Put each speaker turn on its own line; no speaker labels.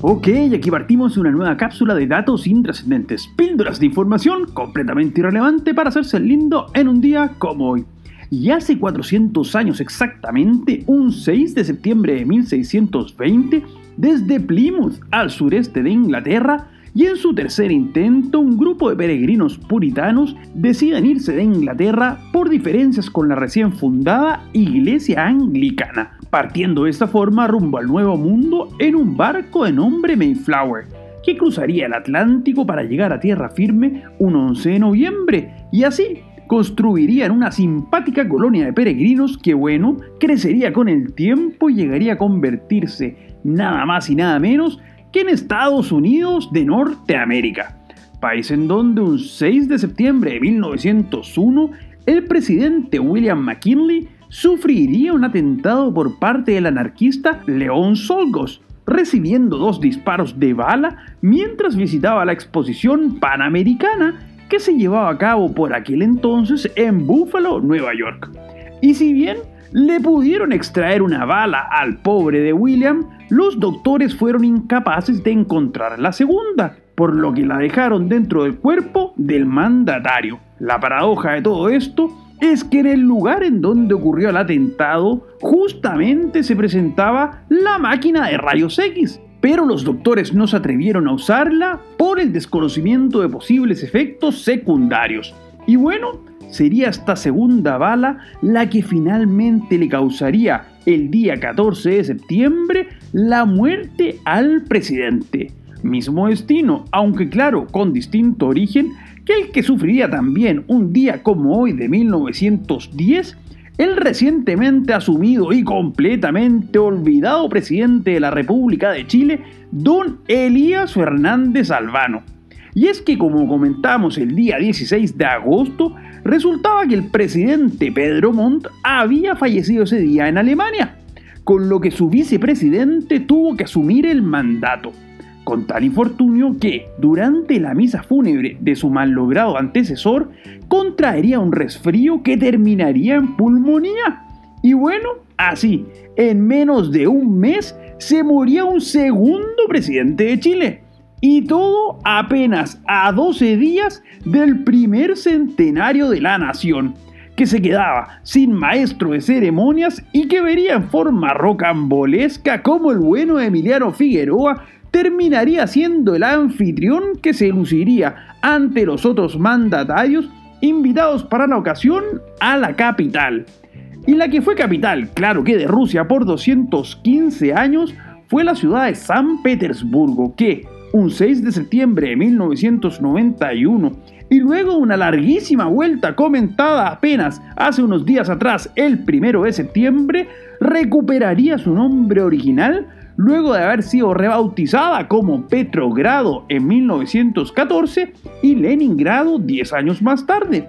Ok, aquí partimos una nueva cápsula de datos intrascendentes, píldoras de información completamente irrelevante para hacerse lindo en un día como hoy. Y hace 400 años exactamente, un 6 de septiembre de 1620, desde Plymouth al sureste de Inglaterra, y en su tercer intento un grupo de peregrinos puritanos deciden irse de Inglaterra por diferencias con la recién fundada Iglesia Anglicana partiendo de esta forma rumbo al Nuevo Mundo en un barco de nombre Mayflower, que cruzaría el Atlántico para llegar a tierra firme un 11 de noviembre, y así construirían una simpática colonia de peregrinos que, bueno, crecería con el tiempo y llegaría a convertirse nada más y nada menos que en Estados Unidos de Norteamérica, país en donde un 6 de septiembre de 1901 el presidente William McKinley sufriría un atentado por parte del anarquista León Solgos, recibiendo dos disparos de bala mientras visitaba la exposición panamericana que se llevaba a cabo por aquel entonces en Buffalo, Nueva York. Y si bien le pudieron extraer una bala al pobre de William, los doctores fueron incapaces de encontrar la segunda, por lo que la dejaron dentro del cuerpo del mandatario. La paradoja de todo esto es que en el lugar en donde ocurrió el atentado justamente se presentaba la máquina de rayos X, pero los doctores no se atrevieron a usarla por el desconocimiento de posibles efectos secundarios. Y bueno, sería esta segunda bala la que finalmente le causaría el día 14 de septiembre la muerte al presidente. Mismo destino, aunque claro, con distinto origen, que el que sufriría también un día como hoy de 1910, el recientemente asumido y completamente olvidado presidente de la República de Chile, don Elías Fernández Albano. Y es que como comentamos el día 16 de agosto, resultaba que el presidente Pedro Montt había fallecido ese día en Alemania, con lo que su vicepresidente tuvo que asumir el mandato con tal infortunio que, durante la misa fúnebre de su logrado antecesor, contraería un resfrío que terminaría en pulmonía. Y bueno, así, en menos de un mes, se moría un segundo presidente de Chile. Y todo apenas a 12 días del primer centenario de la nación, que se quedaba sin maestro de ceremonias y que vería en forma rocambolesca como el bueno Emiliano Figueroa terminaría siendo el anfitrión que se luciría ante los otros mandatarios invitados para la ocasión a la capital. Y la que fue capital, claro que de Rusia por 215 años, fue la ciudad de San Petersburgo, que un 6 de septiembre de 1991 y luego una larguísima vuelta comentada apenas hace unos días atrás, el 1 de septiembre, recuperaría su nombre original luego de haber sido rebautizada como Petrogrado en 1914 y Leningrado 10 años más tarde.